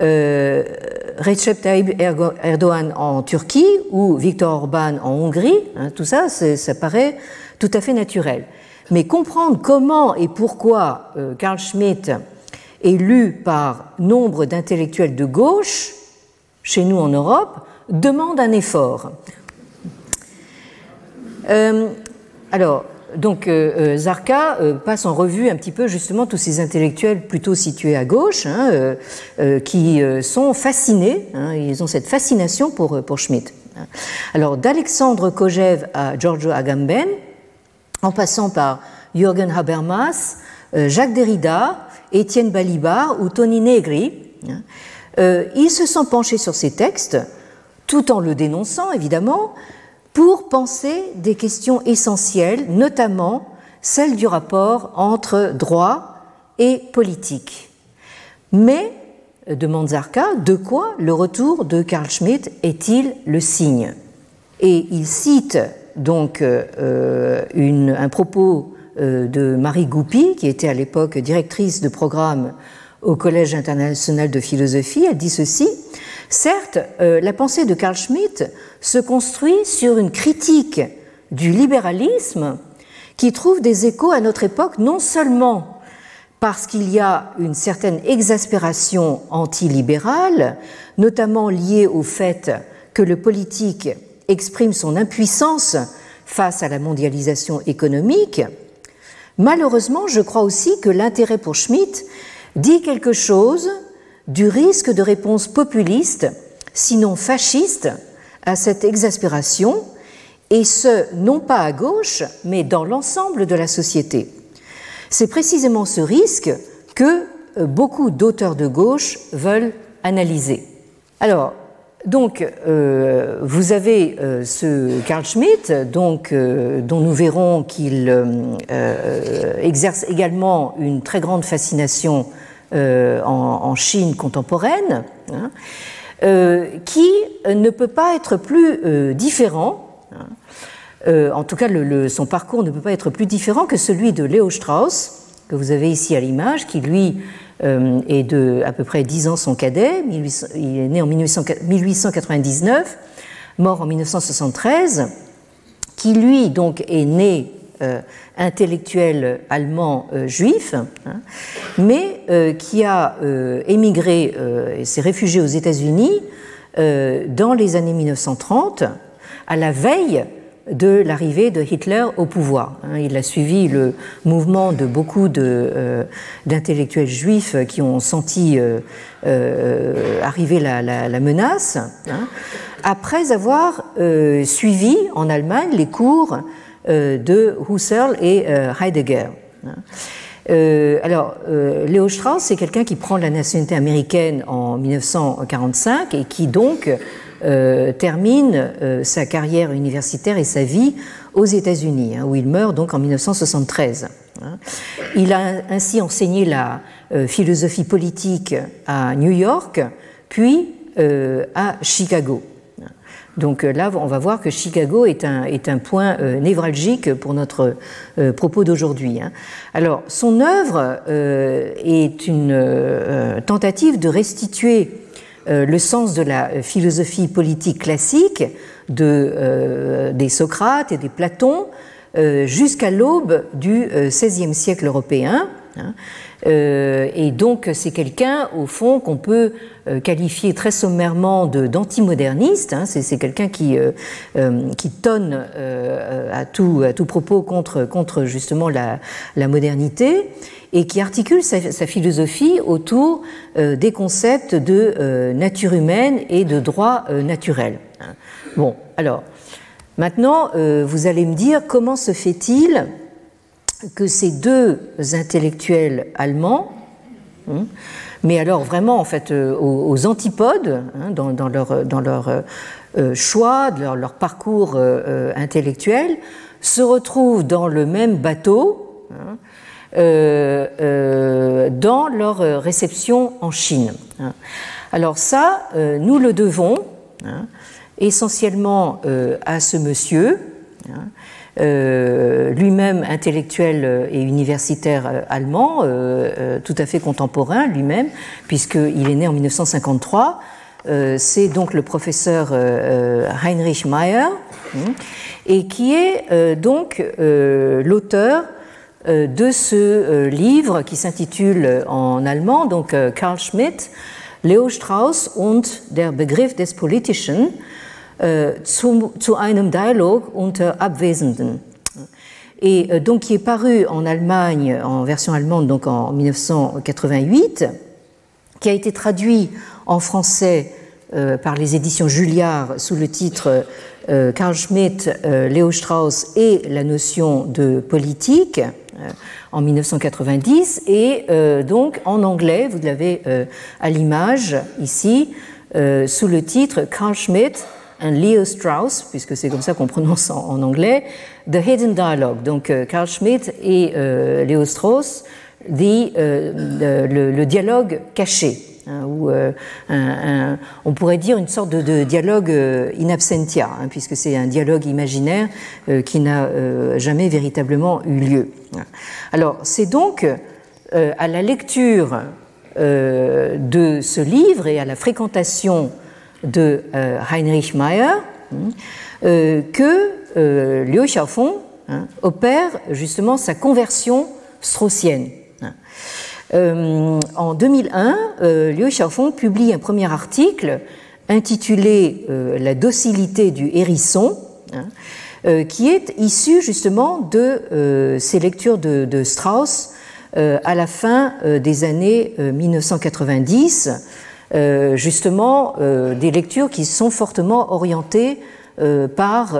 Recep Tayyip Erdogan en Turquie ou Viktor Orban en Hongrie. Hein, tout ça, ça paraît tout à fait naturel. Mais comprendre comment et pourquoi Carl Schmitt lu par nombre d'intellectuels de gauche, chez nous en Europe, demande un effort. Euh, alors, donc euh, euh, Zarka passe en revue un petit peu justement tous ces intellectuels plutôt situés à gauche, hein, qui sont fascinés, hein, ils ont cette fascination pour, pour Schmitt. Alors d'Alexandre Kojev à Giorgio Agamben, en passant par Jürgen Habermas, Jacques Derrida, Étienne Balibar ou Tony Negri, euh, ils se sont penchés sur ces textes, tout en le dénonçant évidemment, pour penser des questions essentielles, notamment celle du rapport entre droit et politique. Mais, demande Zarka, de quoi le retour de Carl Schmitt est-il le signe? Et il cite donc euh, un propos euh, de Marie Goupy, qui était à l'époque directrice de programme au Collège international de philosophie. Elle dit ceci Certes, euh, la pensée de Carl Schmitt se construit sur une critique du libéralisme qui trouve des échos à notre époque non seulement parce qu'il y a une certaine exaspération antilibérale, notamment liée au fait que le politique exprime son impuissance face à la mondialisation économique, Malheureusement, je crois aussi que l'intérêt pour Schmitt dit quelque chose du risque de réponse populiste, sinon fasciste, à cette exaspération, et ce, non pas à gauche, mais dans l'ensemble de la société. C'est précisément ce risque que euh, beaucoup d'auteurs de gauche veulent analyser. Alors, donc, euh, vous avez euh, ce Carl Schmitt, donc, dont nous verrons qu'il exerce également une très grande fascination en, Chine contemporaine, hein, qui ne peut pas être plus différent. Hein. en tout cas, son parcours ne peut pas être plus différent que celui de Léo Strauss, que vous avez ici à l'image, qui lui euh, est de à peu près 10 ans son cadet. il est né en 1899, mort en 1973, qui lui donc est né euh, intellectuel allemand euh, juif, hein, mais qui a émigré et s'est réfugié aux États-Unis dans les années 1930, à la veille de l'arrivée de Hitler au pouvoir. Hein. Il a suivi le mouvement de beaucoup euh, d'intellectuels juifs qui ont senti euh, euh, arriver la, menace, hein, après avoir suivi en Allemagne les cours de Husserl et Heidegger. Hein. alors, Léo Strauss, c'est quelqu'un qui prend la nationalité américaine en 1945 et qui donc euh, termine euh, sa carrière universitaire et sa vie aux États-Unis, hein, où il meurt donc en 1973. Hein. Il a ainsi enseigné la euh, philosophie politique à New York, puis à Chicago. Donc là, on va voir que Chicago est un, est un point névralgique pour notre propos d'aujourd'hui. Hein. Alors, son œuvre est une tentative de restituer le sens de la euh, philosophie politique classique de, euh, des Socrates et des Platons jusqu'à l'aube du XVIe siècle européen. Hein. et donc c'est quelqu'un, au fond, qu'on peut qualifier très sommairement d'antimoderniste. Hein. c'est quelqu'un qui, qui tonne à, tout, à tout propos contre, contre justement la, la modernité et qui articule sa, philosophie autour euh, des concepts de euh, nature humaine et de droit euh, naturel. Bon, alors, maintenant, vous allez me dire comment se fait-il que ces deux intellectuels allemands, hein, mais alors vraiment en fait aux, antipodes hein, dans, leur, dans leur choix, leur, leur parcours intellectuel, se retrouvent dans le même bateau, hein, dans leur réception en Chine. Hein. Alors ça, euh, nous le devons hein, essentiellement à ce monsieur, hein, lui-même intellectuel et universitaire allemand, tout à fait contemporain lui-même, puisqu'il est né en 1953. C'est donc le professeur Heinrich Mayer, et qui est donc l'auteur euh, de ce euh, livre qui s'intitule euh, en allemand, donc Karl Schmitt, Leo Strauss und der Begriff des Politischen zu, einem Dialog unter Abwesenden. Et donc qui est paru en Allemagne, en version allemande, donc en 1988, qui a été traduit en français par les éditions Julliard sous le titre Karl Schmitt, Leo Strauss et la notion de politique, euh, en 1990 et euh, donc en anglais, vous l'avez euh, à l'image ici, sous le titre Carl Schmitt and Leo Strauss, puisque c'est comme ça qu'on prononce en, anglais, The Hidden Dialogue. Donc Carl Schmitt et Leo Strauss, le, dialogue caché. Hein, ou un, on pourrait dire une sorte de, dialogue in absentia, hein, puisque c'est un dialogue imaginaire qui n'a jamais véritablement eu lieu. Alors, c'est donc euh, à la lecture euh, de ce livre et à la fréquentation de euh, Heinrich Mayer hein, que Liu Xiaofeng opère justement sa conversion straussienne. En 2001, Liu Xiaofeng publie un premier article intitulé La docilité du hérisson, hein, euh, qui est issu justement de euh, ces lectures de, Strauss euh, à la fin des années 1990, justement des lectures qui sont fortement orientées par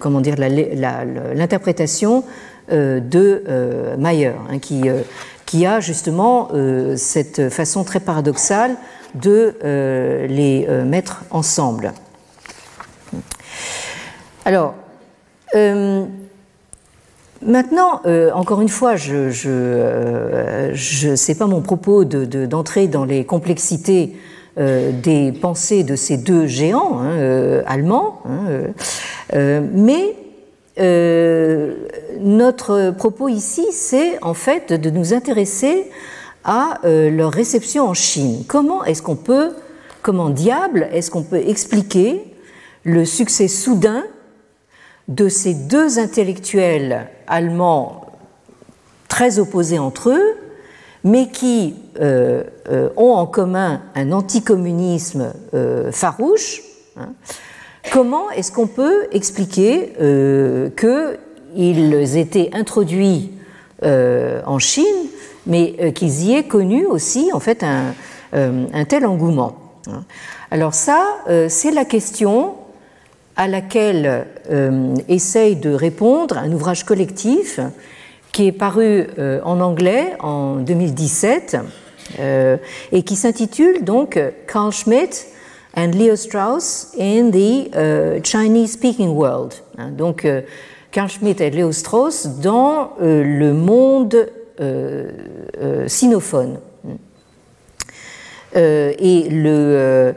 comment dire l'interprétation de Mayer, hein, qui, qui a justement cette façon très paradoxale de les mettre ensemble. Alors, Maintenant, euh, encore une fois, je ne je, euh, sais pas mon propos d'entrer de, dans les complexités euh, des pensées de ces deux géants hein, allemands, hein, mais notre propos ici, c'est en fait de nous intéresser à leur réception en Chine. Comment est-ce qu'on peut, comment diable est-ce qu'on peut expliquer le succès soudain de ces deux intellectuels allemands très opposés entre eux, mais qui euh, euh, ont en commun un anticommunisme euh, farouche, hein. Comment est-ce qu'on peut expliquer qu'ils étaient introduits en Chine, mais qu'ils y aient connu aussi en fait un, tel engouement hein? Alors ça, c'est la question à laquelle euh, essaye de répondre un ouvrage collectif qui est paru euh, en anglais en 2017 euh, et qui s'intitule donc Carl Schmitt and Leo Strauss in the Chinese Speaking World. Hein, donc Carl Schmitt et Leo Strauss dans le monde sinophone. et le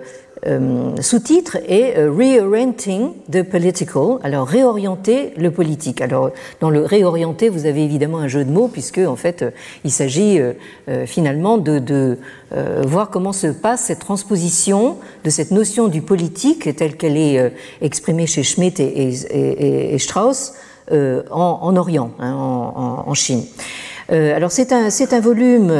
euh, sous-titre est euh, Reorienting the Political, alors réorienter le politique. Alors dans le réorienter, vous avez évidemment un jeu de mots puisque en fait euh, il s'agit finalement de, de voir comment se passe cette transposition de cette notion du politique telle qu'elle est exprimée chez Schmitt et, et, et Strauss en, en, Orient, hein, en, en, Chine. alors c'est un, un volume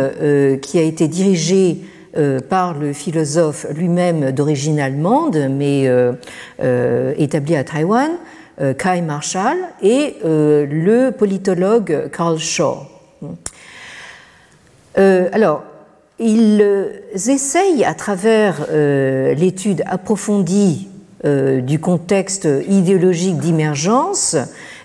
qui a été dirigé euh, par le philosophe lui-même d'origine allemande, mais euh, euh, établi à Taïwan, Kai Marshall, et le politologue Carl Shaw. alors, ils essayent, à travers l'étude approfondie du contexte idéologique d'émergence,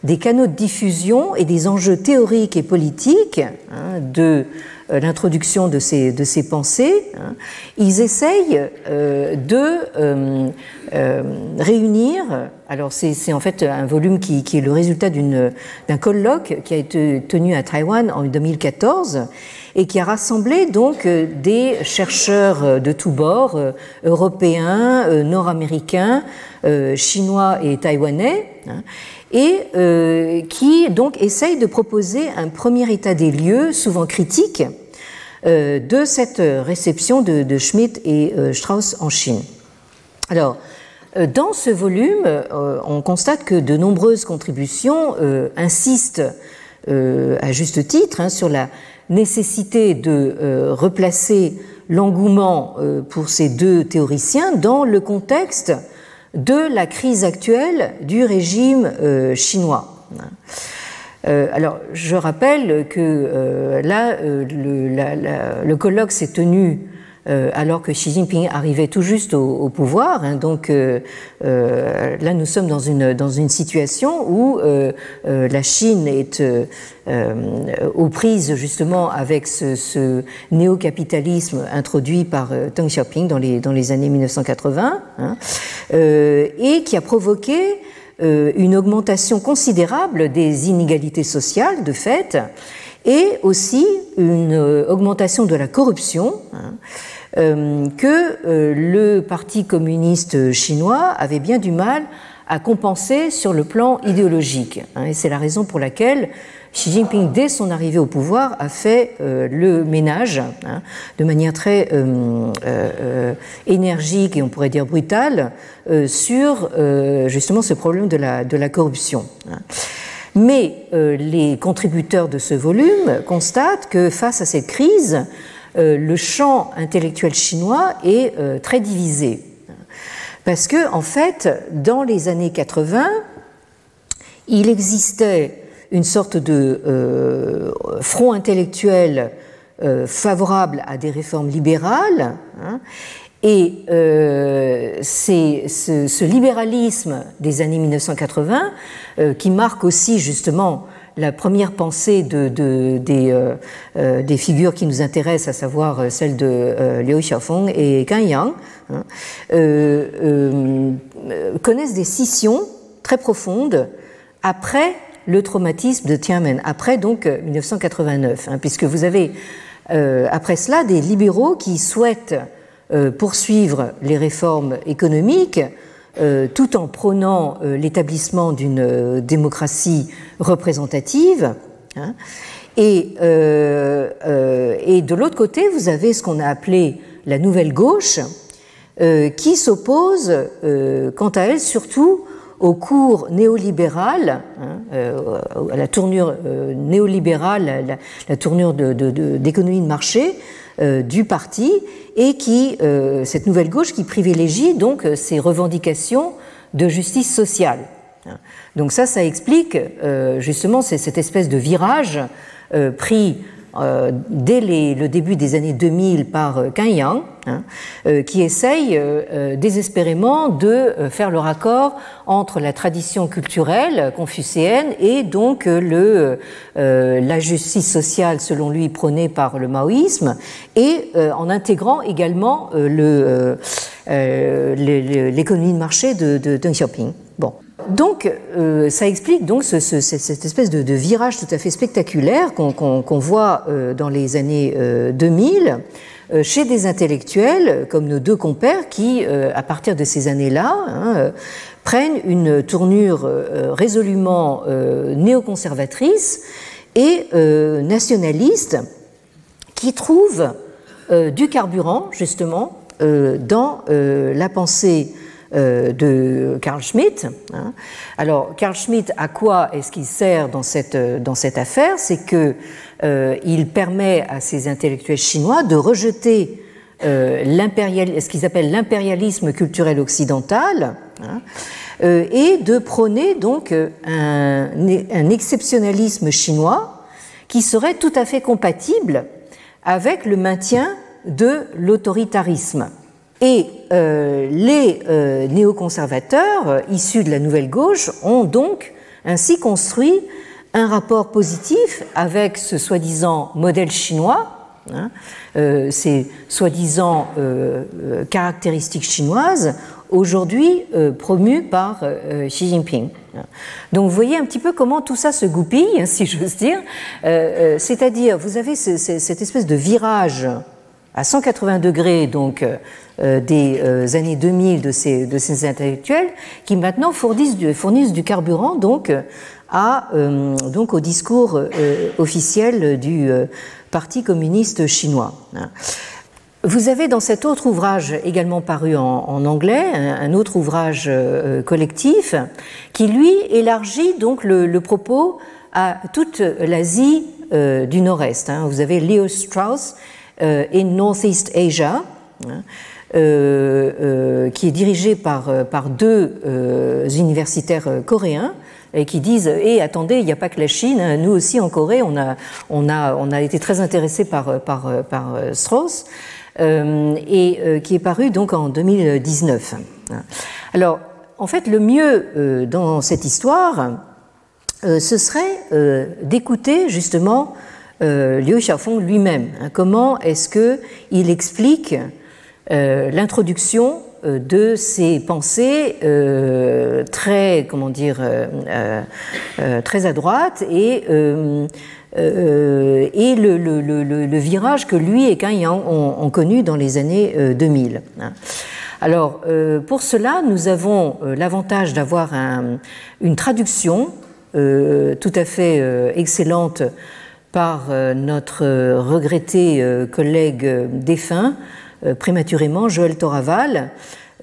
des canaux de diffusion et des enjeux théoriques et politiques hein, de euh, l'introduction de ces, de ces pensées, hein, ils essayent euh, de euh, réunir, alors c'est en fait un volume qui, qui est le résultat d'un colloque qui a été tenu à Taïwan en 2014 et qui a rassemblé donc des chercheurs de tous bords, européens, nord-américains, chinois et taïwanais, hein, et euh, qui donc essaye de proposer un premier état des lieux, souvent critique, euh, de cette réception de, Schmitt et euh, Strauss en Chine. Alors, dans ce volume, on constate que de nombreuses contributions insistent à juste titre hein, sur la nécessité de replacer l'engouement pour ces deux théoriciens dans le contexte de la crise actuelle du régime euh, chinois. Euh, alors, je rappelle que euh, là, le, colloque s'est tenu alors que Xi Jinping arrivait tout juste au, pouvoir. Hein. donc là, nous sommes dans une, dans une situation où la Chine est aux prises justement avec ce, ce néo-capitalisme introduit par Deng Xiaoping dans les, dans les années 1980 hein, et qui a provoqué euh, une augmentation considérable des inégalités sociales de fait et aussi une euh, augmentation de la corruption hein, euh, que le Parti communiste chinois avait bien du mal à compenser sur le plan idéologique. Hein, et c'est la raison pour laquelle Xi Jinping, dès son arrivée au pouvoir, a fait euh, le ménage hein, de manière très euh, euh, énergique et on pourrait dire brutale sur justement ce problème de la, de la corruption. Hein. Mais les contributeurs de ce volume constatent que face à cette crise, le champ intellectuel chinois est très divisé. Parce que, en fait, dans les années 80, il existait une sorte de euh, front intellectuel euh, favorable à des réformes libérales, hein, Et c'est ce, libéralisme des années 1980 qui marque aussi justement la première pensée de, des, euh, euh, des, figures qui nous intéressent, à savoir euh, celle de Liu Xiaofeng et Gan Yang, hein, connaissent des scissions très profondes après le traumatisme de Tiananmen, après donc 1989, hein, puisque vous avez après cela des libéraux qui souhaitent poursuivre les réformes économiques tout en prônant euh, l'établissement d'une euh, démocratie représentative. Hein. et, et, de l'autre côté, vous avez ce qu'on a appelé la nouvelle gauche, qui s'oppose, quant à elle, surtout au cours néolibéral, hein, à la tournure néolibérale, la, tournure d'économie de, de, marché du parti, et qui, euh, cette nouvelle gauche qui privilégie donc euh, ces revendications de justice sociale. Donc ça, ça explique euh, justement cette espèce de virage pris euh, dès le début des années 2000 par euh, Yang, hein, euh, qui essaye désespérément de faire le raccord entre la tradition culturelle confucéenne et donc le, la justice sociale, selon lui, prônée par le maoïsme, et en intégrant également l'économie de marché de, de Deng Xiaoping. Bon donc, euh, ça explique donc cette espèce de, virage tout à fait spectaculaire qu'on voit euh, dans les années 2000 euh, chez des intellectuels comme nos deux compères qui, à partir de ces années-là, hein, prennent une tournure résolument néoconservatrice et nationaliste qui trouve du carburant justement dans la pensée de Carl Schmitt. Hein. Alors, Carl Schmitt, à quoi est-ce qu'il sert dans cette, cette affaire? C'est qu'il euh, permet à ces intellectuels chinois de rejeter euh, ce qu'ils appellent l'impérialisme culturel occidental hein, euh, et de prôner donc un exceptionnalisme chinois qui serait tout à fait compatible avec le maintien de l'autoritarisme. Et euh, les euh, néoconservateurs euh, issus de la nouvelle gauche ont donc ainsi construit un rapport positif avec ce soi-disant modèle chinois, hein, ces soi-disant caractéristiques chinoises, aujourd'hui promues par Xi Jinping. Donc vous voyez un petit peu comment tout ça se goupille, *laughs* si j'ose dire. C'est-à-dire, vous avez cette espèce de virage à 180 degrés donc euh, des euh, années 2000 de ces, de ces intellectuels qui maintenant fournissent du, fournissent du carburant donc à, euh, donc au discours officiel du Parti communiste chinois. Vous avez dans cet autre ouvrage également paru en, anglais, un, autre ouvrage collectif qui lui élargit donc le, propos à toute l'Asie du Nord-Est. Hein. Vous avez Leo Strauss in Northeast Asia. Hein. Euh, euh, qui est dirigé par, euh, par deux universitaires coréens et qui disent et attendez, il n'y a pas que la Chine, hein, nous aussi en Corée, on a, on a, on a été très intéressés par, par, par Strauss, et qui est paru donc en 2019. Alors, en fait, le mieux dans cette histoire, ce serait d'écouter justement Liu Xiaofeng lui-même. Hein. comment est-ce qu'il explique euh, l'introduction euh, de ces pensées euh, très, comment dire, très à droite et, le, virage que lui et Kang Yang ont, connu dans les années 2000. Hein. Alors, pour cela, nous avons l'avantage d'avoir une traduction tout à fait excellente par notre regretté collègue défunt, euh, prématurément Joël Toraval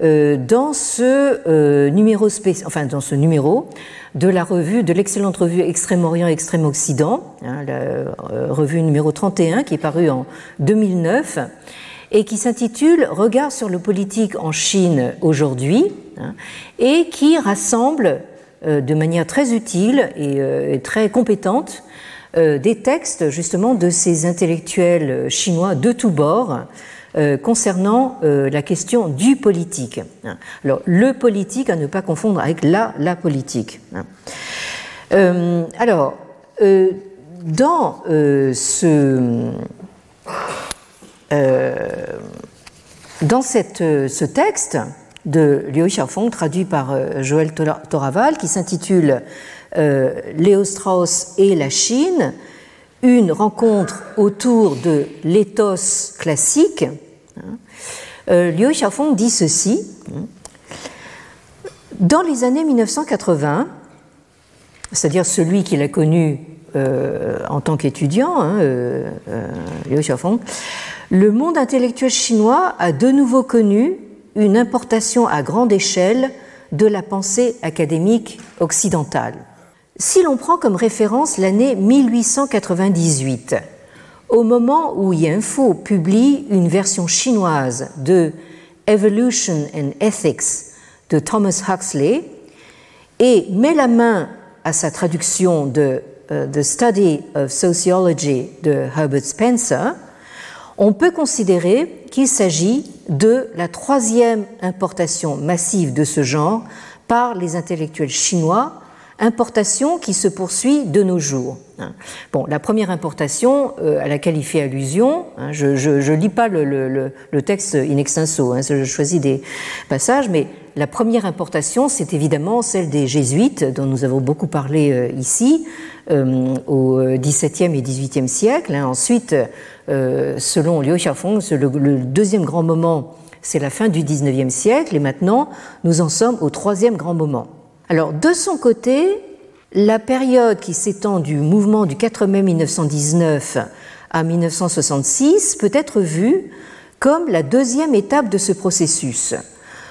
euh, dans ce euh, numéro enfin dans ce numéro de la revue de l'excellente revue Extrême-Orient Extrême-Occident, hein, la revue numéro 31 qui est parue en 2009 et qui s'intitule Regard sur le politique en Chine aujourd'hui hein, et qui rassemble de manière très utile et très compétente des textes justement de ces intellectuels chinois de tous bords concernant la question du politique. Alors, le politique à ne pas confondre avec la, la politique. alors, dans ce dans cette, ce texte de Liu Xiaofeng, traduit par Joël Toraval, qui s'intitule Léo Strauss et la Chine, une rencontre autour de l'éthos classique, hein, euh, Liu Xiaofeng dit ceci Dans les années 1980, c'est-à-dire celui qu'il a connu euh, en tant qu'étudiant, hein, euh, Liu le monde intellectuel chinois a de nouveau connu une importation à grande échelle de la pensée académique occidentale. Si l'on prend comme référence l'année 1898, au moment où Yanfu publie une version chinoise de Evolution and Ethics de Thomas Huxley et met la main à sa traduction de euh, The Study of Sociology de Herbert Spencer, on peut considérer qu'il s'agit de la troisième importation massive de ce genre par les intellectuels chinois importation qui se poursuit de nos jours. Bon, la première importation euh, à laquelle il fait allusion, hein, je ne lis pas le, texte in extenso, hein, je choisis des passages, mais la première importation, c'est évidemment celle des jésuites, dont nous avons beaucoup parlé euh, ici, euh, au XVIIe et XVIIIe siècle. Hein. Ensuite, selon Liu Xiaofeng, le, le deuxième grand moment, c'est la fin du XIXe siècle, et maintenant, nous en sommes au troisième grand moment. Alors, de son côté, la période qui s'étend du mouvement du 4 mai 1919 à 1966 peut être vue comme la deuxième étape de ce processus.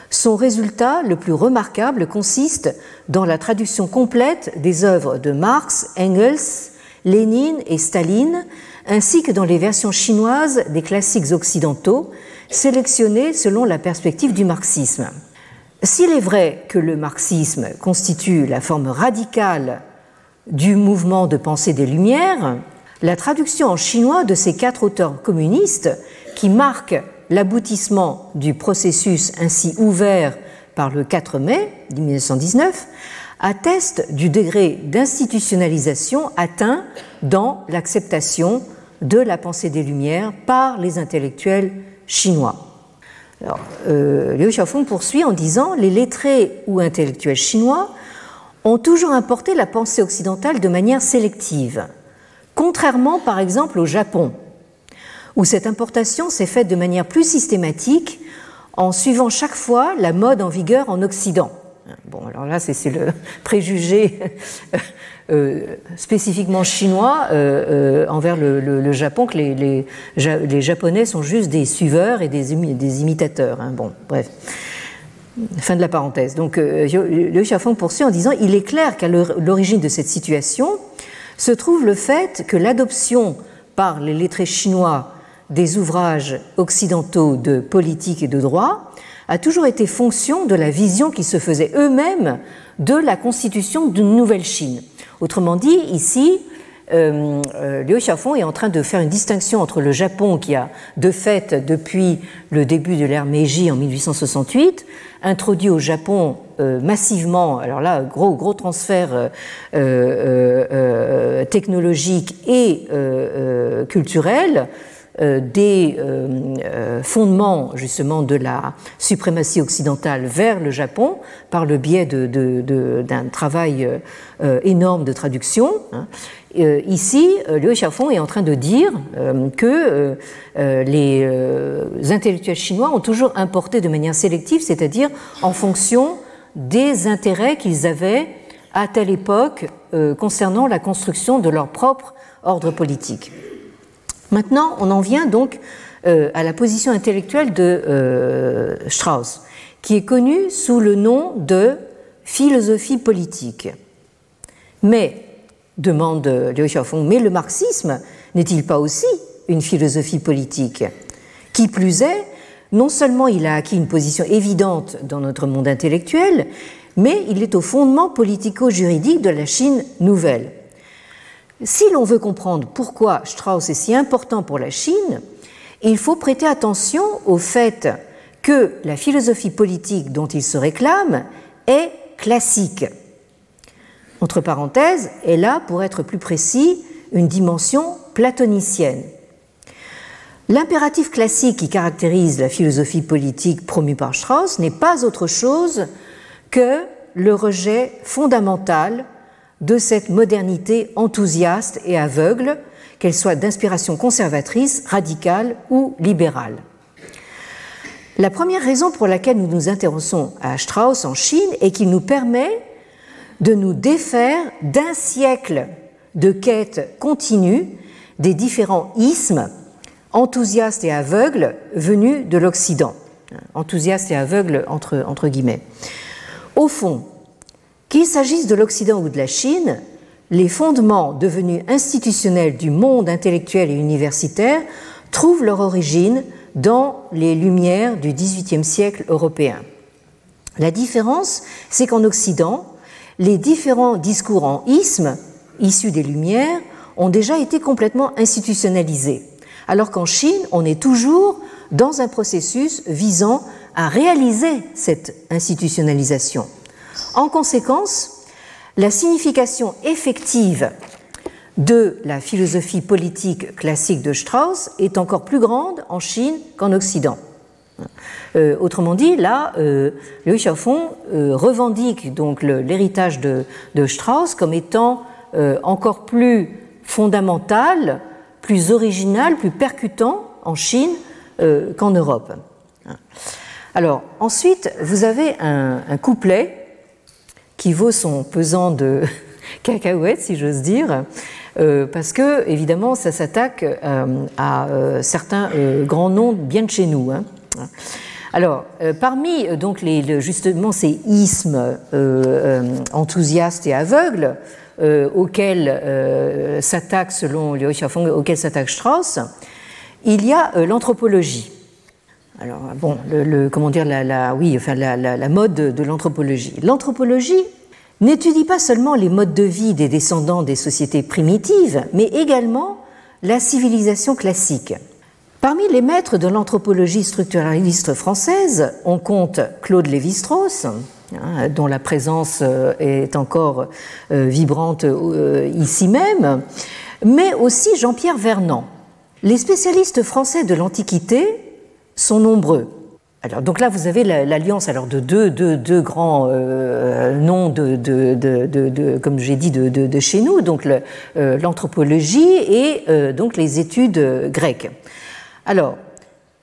Son résultat le plus remarquable consiste dans la traduction complète des œuvres de Marx, Engels, Lénine et Staline, ainsi que dans les versions chinoises des classiques occidentaux, sélectionnés selon la perspective du marxisme. S'il est vrai que le marxisme constitue la forme radicale du mouvement de pensée des Lumières, la traduction en chinois de ces quatre auteurs communistes, qui marquent l'aboutissement du processus ainsi ouvert par le 4 mai 1919, atteste du degré d'institutionnalisation atteint dans l'acceptation de la pensée des Lumières par les intellectuels chinois. Alors, euh, Liu Xiaofeng poursuit en disant Les lettrés ou intellectuels chinois ont toujours importé la pensée occidentale de manière sélective, contrairement par exemple au Japon, où cette importation s'est faite de manière plus systématique en suivant chaque fois la mode en vigueur en Occident. Bon, alors là, c'est le *laughs* préjugé euh, spécifiquement chinois euh, euh, envers le, Japon, que les, Japonais sont juste des suiveurs et des, des imitateurs. Hein. Bon, bref. Fin de la parenthèse. Donc, Liu Xiaofeng poursuit en disant Il est clair qu'à l'origine de cette situation se trouve le fait que l'adoption par les lettrés chinois des ouvrages occidentaux de politique et de droit a toujours été fonction de la vision qu'ils se faisaient eux-mêmes de la constitution d'une nouvelle Chine. Autrement dit, ici, euh, euh, Liu est en train de faire une distinction entre le Japon qui a de fait depuis le début de l'ère Meiji en 1868 introduit au Japon euh, massivement, alors là gros gros transfert technologique et culturel euh, des euh, euh, fondements justement de la suprématie occidentale vers le Japon par le biais d'un travail énorme de traduction. Hein. Ici, Liu Xiaofeng est en train de dire que les intellectuels chinois ont toujours importé de manière sélective, c'est-à-dire en fonction des intérêts qu'ils avaient à telle époque concernant la construction de leur propre ordre politique. Maintenant, on en vient donc euh, à la position intellectuelle de euh, Strauss, qui est connue sous le nom de philosophie politique. Mais, demande Liu Xiaofeng, mais le marxisme n'est-il pas aussi une philosophie politique Qui plus est, non seulement il a acquis une position évidente dans notre monde intellectuel, mais il est au fondement politico-juridique de la Chine nouvelle. Si l'on veut comprendre pourquoi Strauss est si important pour la Chine, il faut prêter attention au fait que la philosophie politique dont il se réclame est classique. Entre parenthèses, elle a, pour être plus précis, une dimension platonicienne. L'impératif classique qui caractérise la philosophie politique promue par Strauss n'est pas autre chose que le rejet fondamental de cette modernité enthousiaste et aveugle, qu'elle soit d'inspiration conservatrice, radicale ou libérale. La première raison pour laquelle nous nous intéressons à Strauss en Chine est qu'il nous permet de nous défaire d'un siècle de quête continue des différents ismes enthousiastes et aveugles venus de l'Occident. Enthousiastes et aveugles entre, entre guillemets. Au fond, qu'il s'agisse de l'Occident ou de la Chine, les fondements devenus institutionnels du monde intellectuel et universitaire trouvent leur origine dans les lumières du XVIIIe siècle européen. La différence, c'est qu'en Occident, les différents discours en isme, issus des Lumières, ont déjà été complètement institutionnalisés, alors qu'en Chine, on est toujours dans un processus visant à réaliser cette institutionnalisation. En conséquence, la signification effective de la philosophie politique classique de Strauss est encore plus grande en Chine qu'en Occident. Euh, autrement dit, là, euh, euh, revendique donc l'héritage de, Strauss comme étant euh, encore plus fondamental, plus original, plus percutant en Chine qu'en Europe. Alors, ensuite, vous avez un couplet qui vaut son pesant de *laughs* cacahuètes, si j'ose dire, euh, parce que évidemment ça s'attaque euh, à euh, certains grands noms bien de chez nous. Hein. Alors, parmi donc les, justement ces ismes enthousiastes et aveugles auxquels s'attaque selon Liu Xiaofeng, auxquels s'attaque Strauss, il y a l'anthropologie. Alors bon, le, comment dire la, la oui, enfin la, la mode de l'anthropologie. L'anthropologie n'étudie pas seulement les modes de vie des descendants des sociétés primitives, mais également la civilisation classique. Parmi les maîtres de l'anthropologie structuraliste française, on compte Claude Lévi-Strauss, hein, dont la présence euh, est encore euh, vibrante euh, ici même, mais aussi Jean-Pierre Vernant. Les spécialistes français de l'Antiquité sont nombreux. Alors, donc là, vous avez l'alliance alors de deux, deux, deux grands euh, noms de, de, de, comme j'ai dit, de, chez nous, donc euh, l'anthropologie et euh, donc les études grecques. Alors,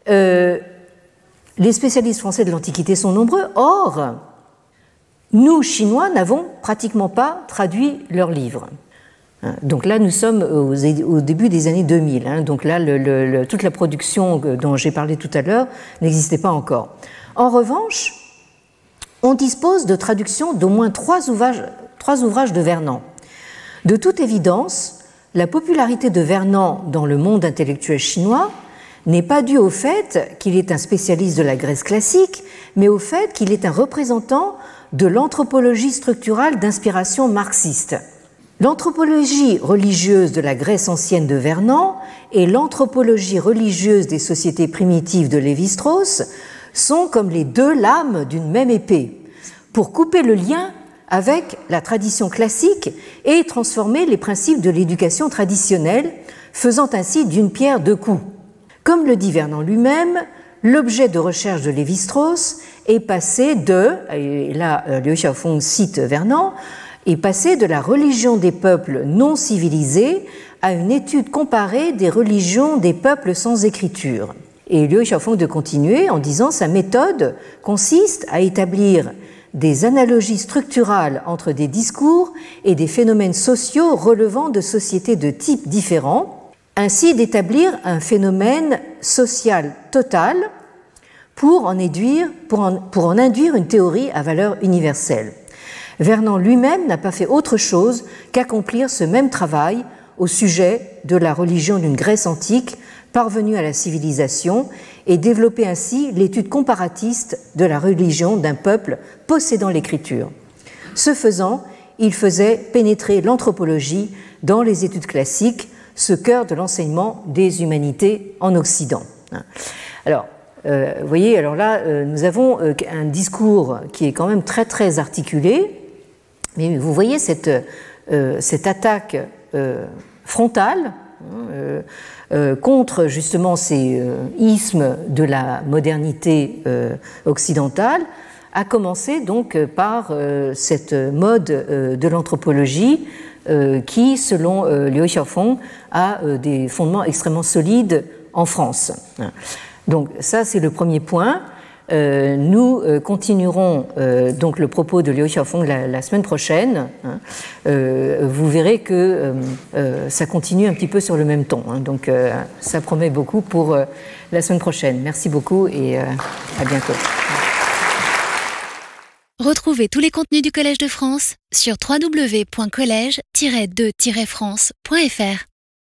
les spécialistes français de l'Antiquité sont nombreux. Or, nous, Chinois, n'avons pratiquement pas traduit leurs livres. Hein, donc là, nous sommes au début des années 2000. Hein. donc là, toute la production dont j'ai parlé tout à l'heure n'existait pas encore. En revanche, on dispose de traductions d'au moins trois ouvrages, trois ouvrages de Vernon. De toute évidence, la popularité de Vernon dans le monde intellectuel chinois n'est pas due au fait qu'il est un spécialiste de la Grèce classique, mais au fait qu'il est un représentant de l'anthropologie structurale d'inspiration marxiste. L'anthropologie religieuse de la Grèce ancienne de Vernon et l'anthropologie religieuse des sociétés primitives de Lévi-Strauss sont comme les deux lames d'une même épée pour couper le lien avec la tradition classique et transformer les principes de l'éducation traditionnelle, faisant ainsi d'une pierre deux coups. Comme le dit Vernon lui-même, l'objet de recherche de Lévi-Strauss est passé de, et là euh, Liu cite Vernon, est passé de la religion des peuples non civilisés à une étude comparée des religions des peuples sans écriture. Et Liu Xiaofeng de continuer en disant sa méthode consiste à établir des analogies structurales entre des discours et des phénomènes sociaux relevant de sociétés de types différents, ainsi d'établir un phénomène social total pour en, pour pour en induire une théorie à valeur universelle. Vernon lui-même n'a pas fait autre chose qu'accomplir ce même travail au sujet de la religion d'une Grèce antique parvenue à la civilisation et développer ainsi l'étude comparatiste de la religion d'un peuple possédant l'écriture. Ce faisant, il faisait pénétrer l'anthropologie dans les études classiques, ce cœur de l'enseignement des humanités en Occident. Alors, vous voyez, alors là, nous avons un discours qui est quand même très très articulé, mais vous voyez cette, cette attaque frontale hein, euh, contre justement ces euh, ismes de la modernité euh, occidentale, a commencé donc par cette mode de l'anthropologie qui, selon Liu Xiaofeng, a des fondements extrêmement solides en France. Donc ça, c'est le premier point. Euh, nous euh, continuerons euh, donc le propos de Liu Xiaofeng la, semaine prochaine. Hein. vous verrez que ça continue un petit peu sur le même ton. Hein. donc ça promet beaucoup pour la semaine prochaine. Merci beaucoup et à bientôt. Retrouvez tous les contenus du Collège de France sur www.colège-2-france.fr.